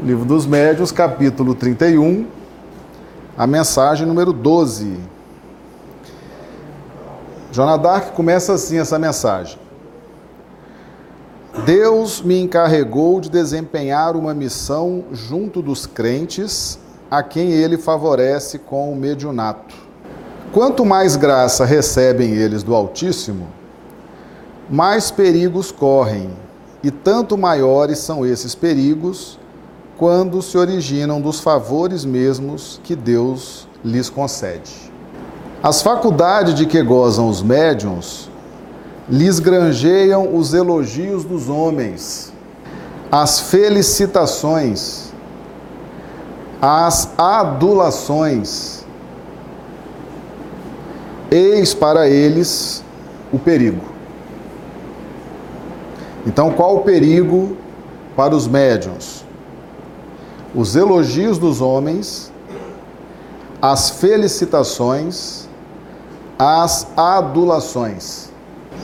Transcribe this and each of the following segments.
Livro dos Médios, capítulo 31, a mensagem número 12. Jonadark começa assim essa mensagem. Deus me encarregou de desempenhar uma missão junto dos crentes a quem ele favorece com o mediunato. Quanto mais graça recebem eles do Altíssimo, mais perigos correm, e tanto maiores são esses perigos quando se originam dos favores mesmos que Deus lhes concede. As faculdades de que gozam os médiuns lhes granjeiam os elogios dos homens, as felicitações, as adulações. Eis para eles o perigo. Então, qual o perigo para os médiuns? Os elogios dos homens, as felicitações, as adulações.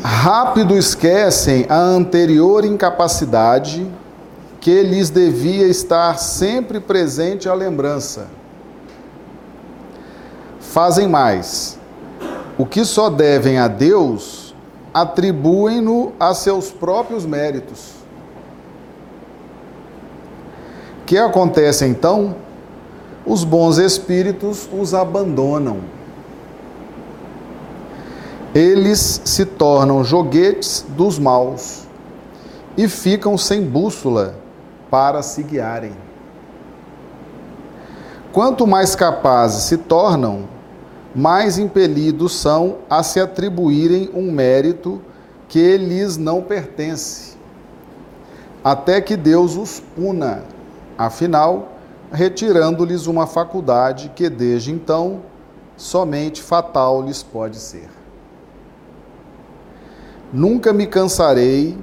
Rápido esquecem a anterior incapacidade que lhes devia estar sempre presente a lembrança. Fazem mais. O que só devem a Deus atribuem-no a seus próprios méritos. O que acontece então? Os bons espíritos os abandonam. Eles se tornam joguetes dos maus e ficam sem bússola para se guiarem. Quanto mais capazes se tornam, mais impelidos são a se atribuírem um mérito que lhes não pertence, até que Deus os puna, afinal, retirando-lhes uma faculdade que desde então somente fatal lhes pode ser. Nunca me cansarei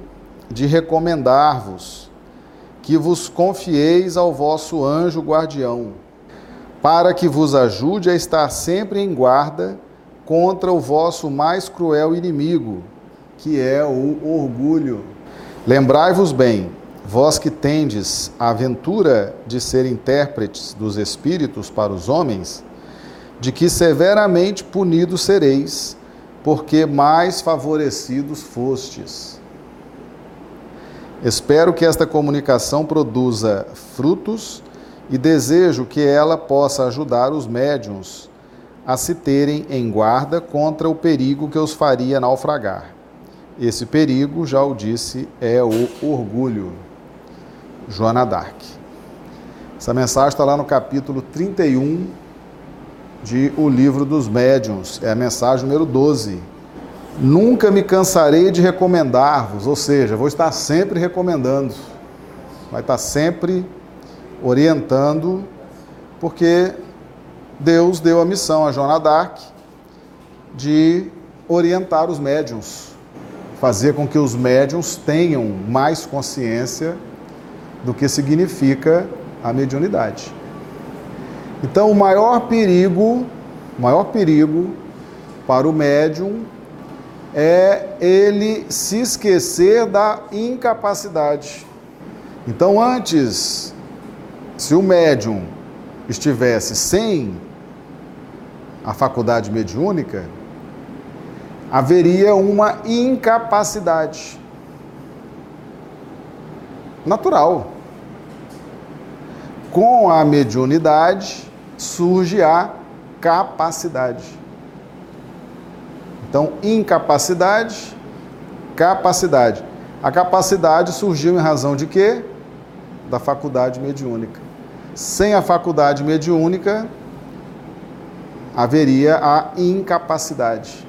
de recomendar-vos que vos confieis ao vosso anjo guardião para que vos ajude a estar sempre em guarda contra o vosso mais cruel inimigo, que é o orgulho. Lembrai-vos bem, vós que tendes a aventura de ser intérpretes dos espíritos para os homens, de que severamente punidos sereis, porque mais favorecidos fostes. Espero que esta comunicação produza frutos e desejo que ela possa ajudar os médiums a se terem em guarda contra o perigo que os faria naufragar. Esse perigo, já o disse, é o orgulho. Joana Dark. Essa mensagem está lá no capítulo 31 de O Livro dos Médiuns, é a mensagem número 12. Nunca me cansarei de recomendar-vos, ou seja, vou estar sempre recomendando, vai estar sempre orientando, porque Deus deu a missão a Joana Dark de orientar os médiums, fazer com que os médiums tenham mais consciência do que significa a mediunidade. Então, o maior perigo, o maior perigo para o médium é ele se esquecer da incapacidade. Então, antes se o médium estivesse sem a faculdade mediúnica, haveria uma incapacidade natural. Com a mediunidade surge a capacidade. Então, incapacidade, capacidade. A capacidade surgiu em razão de quê? Da faculdade mediúnica. Sem a faculdade mediúnica, haveria a incapacidade.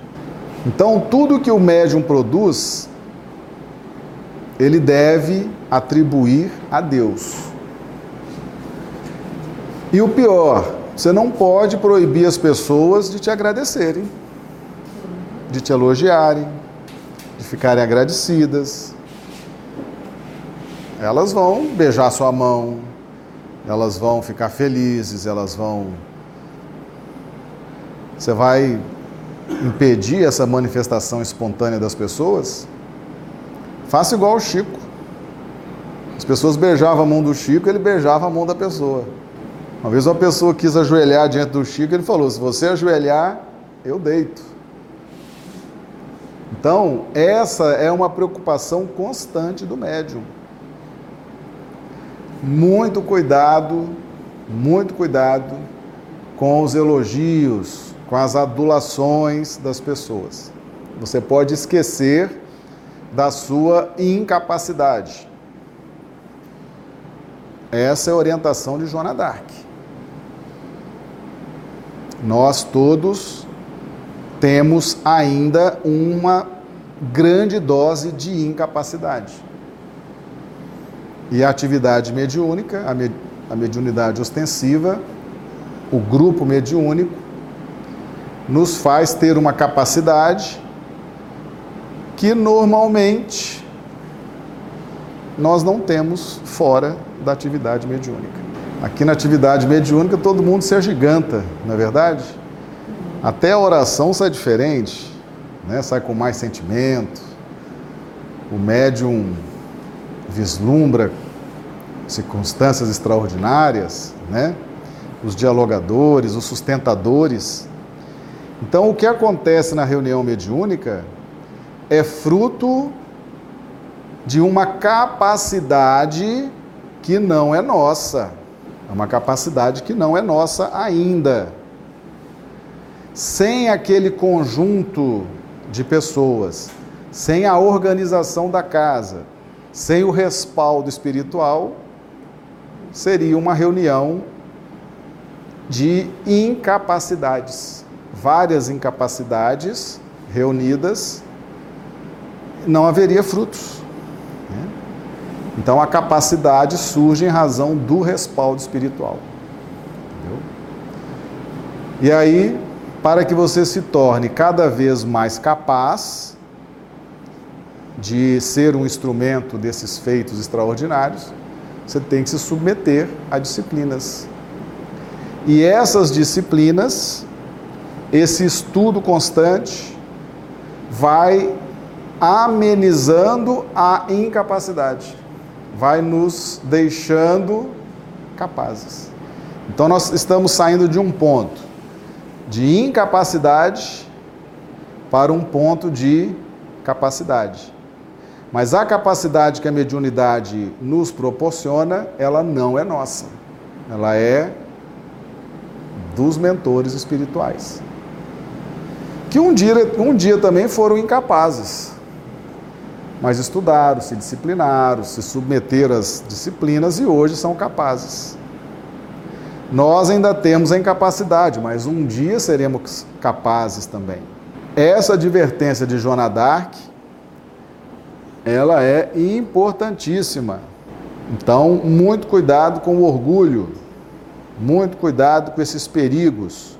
Então, tudo que o médium produz, ele deve atribuir a Deus. E o pior, você não pode proibir as pessoas de te agradecerem, de te elogiarem, de ficarem agradecidas. Elas vão beijar sua mão, elas vão ficar felizes, elas vão. Você vai impedir essa manifestação espontânea das pessoas? Faça igual o Chico. As pessoas beijavam a mão do Chico, ele beijava a mão da pessoa. Uma vez uma pessoa quis ajoelhar diante do Chico, ele falou: se você ajoelhar, eu deito. Então, essa é uma preocupação constante do médium. Muito cuidado, muito cuidado com os elogios, com as adulações das pessoas. Você pode esquecer da sua incapacidade. Essa é a orientação de Joana d'Arc. Nós todos temos ainda uma grande dose de incapacidade. E a atividade mediúnica, a, a mediunidade ostensiva, o grupo mediúnico, nos faz ter uma capacidade que normalmente nós não temos fora da atividade mediúnica. Aqui na atividade mediúnica todo mundo se agiganta, não é verdade? Até a oração sai diferente, né? sai com mais sentimento. O médium vislumbra circunstâncias extraordinárias, né? Os dialogadores, os sustentadores. Então, o que acontece na reunião mediúnica é fruto de uma capacidade que não é nossa. É uma capacidade que não é nossa ainda. Sem aquele conjunto de pessoas, sem a organização da casa, sem o respaldo espiritual, seria uma reunião de incapacidades. Várias incapacidades reunidas não haveria frutos. Né? Então a capacidade surge em razão do respaldo espiritual. Entendeu? E aí, para que você se torne cada vez mais capaz de ser um instrumento desses feitos extraordinários, você tem que se submeter a disciplinas. E essas disciplinas, esse estudo constante, vai amenizando a incapacidade, vai nos deixando capazes. Então nós estamos saindo de um ponto de incapacidade para um ponto de capacidade. Mas a capacidade que a mediunidade nos proporciona, ela não é nossa. Ela é dos mentores espirituais. Que um dia, um dia também foram incapazes mas estudaram, se disciplinaram, se submeteram às disciplinas e hoje são capazes. Nós ainda temos a incapacidade, mas um dia seremos capazes também. Essa advertência de Joana d'Arc, ela é importantíssima. Então, muito cuidado com o orgulho, muito cuidado com esses perigos.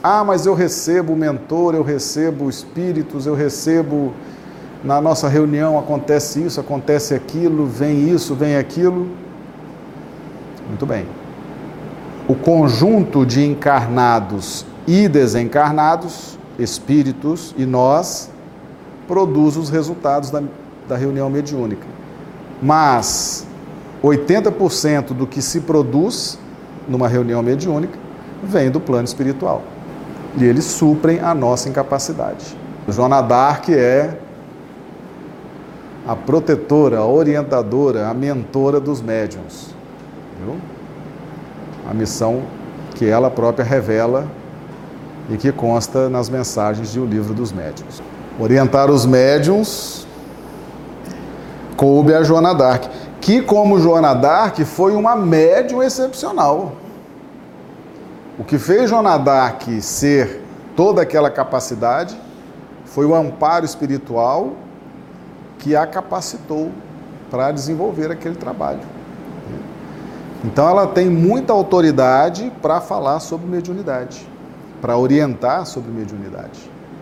Ah, mas eu recebo mentor, eu recebo espíritos, eu recebo na nossa reunião acontece isso, acontece aquilo, vem isso, vem aquilo. Muito bem. O conjunto de encarnados e desencarnados, espíritos e nós, produz os resultados da, da reunião mediúnica. Mas 80% do que se produz numa reunião mediúnica vem do plano espiritual. E eles suprem a nossa incapacidade. Joana Dark é a protetora, a orientadora, a mentora dos médiums. Viu? A missão que ela própria revela e que consta nas mensagens de O Livro dos Médiuns. Orientar os médiums coube a Joana Dark, que como Joana Dark foi uma médium excepcional. O que fez Joana Dark ser toda aquela capacidade foi o amparo espiritual que a capacitou para desenvolver aquele trabalho. Então ela tem muita autoridade para falar sobre mediunidade, para orientar sobre mediunidade.